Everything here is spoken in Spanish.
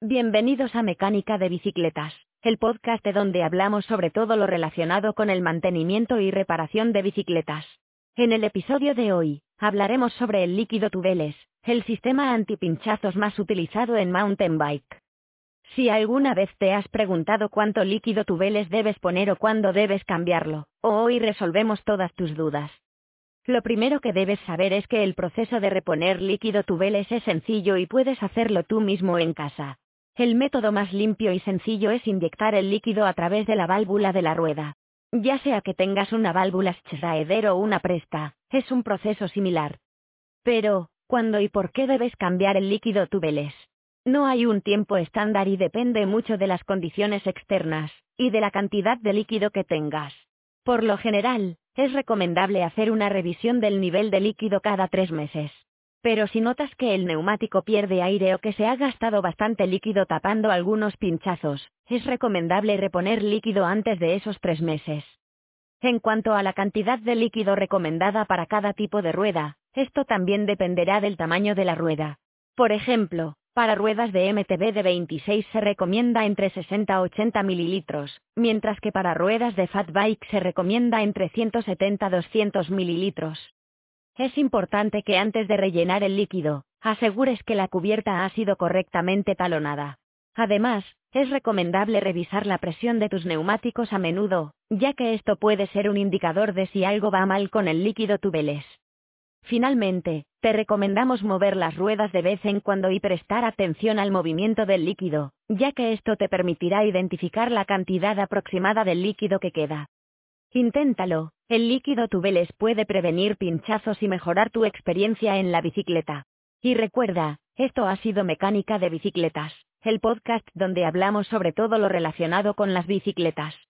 Bienvenidos a Mecánica de Bicicletas, el podcast de donde hablamos sobre todo lo relacionado con el mantenimiento y reparación de bicicletas. En el episodio de hoy, hablaremos sobre el líquido tubeles, el sistema antipinchazos más utilizado en mountain bike. Si alguna vez te has preguntado cuánto líquido tubeles debes poner o cuándo debes cambiarlo, hoy resolvemos todas tus dudas. Lo primero que debes saber es que el proceso de reponer líquido tubeles es sencillo y puedes hacerlo tú mismo en casa. El método más limpio y sencillo es inyectar el líquido a través de la válvula de la rueda. Ya sea que tengas una válvula Schraeder o una Presta, es un proceso similar. Pero, ¿cuándo y por qué debes cambiar el líquido tubeles? No hay un tiempo estándar y depende mucho de las condiciones externas, y de la cantidad de líquido que tengas. Por lo general, es recomendable hacer una revisión del nivel de líquido cada tres meses. Pero si notas que el neumático pierde aire o que se ha gastado bastante líquido tapando algunos pinchazos, es recomendable reponer líquido antes de esos tres meses. En cuanto a la cantidad de líquido recomendada para cada tipo de rueda, esto también dependerá del tamaño de la rueda. Por ejemplo, para ruedas de MTB de 26 se recomienda entre 60 a 80 mililitros, mientras que para ruedas de fat bike se recomienda entre 170 a 200 mililitros. Es importante que antes de rellenar el líquido, asegures que la cubierta ha sido correctamente talonada. Además, es recomendable revisar la presión de tus neumáticos a menudo, ya que esto puede ser un indicador de si algo va mal con el líquido tubeles. Finalmente, te recomendamos mover las ruedas de vez en cuando y prestar atención al movimiento del líquido, ya que esto te permitirá identificar la cantidad aproximada del líquido que queda. Inténtalo, el líquido tubeles puede prevenir pinchazos y mejorar tu experiencia en la bicicleta. Y recuerda, esto ha sido Mecánica de Bicicletas, el podcast donde hablamos sobre todo lo relacionado con las bicicletas.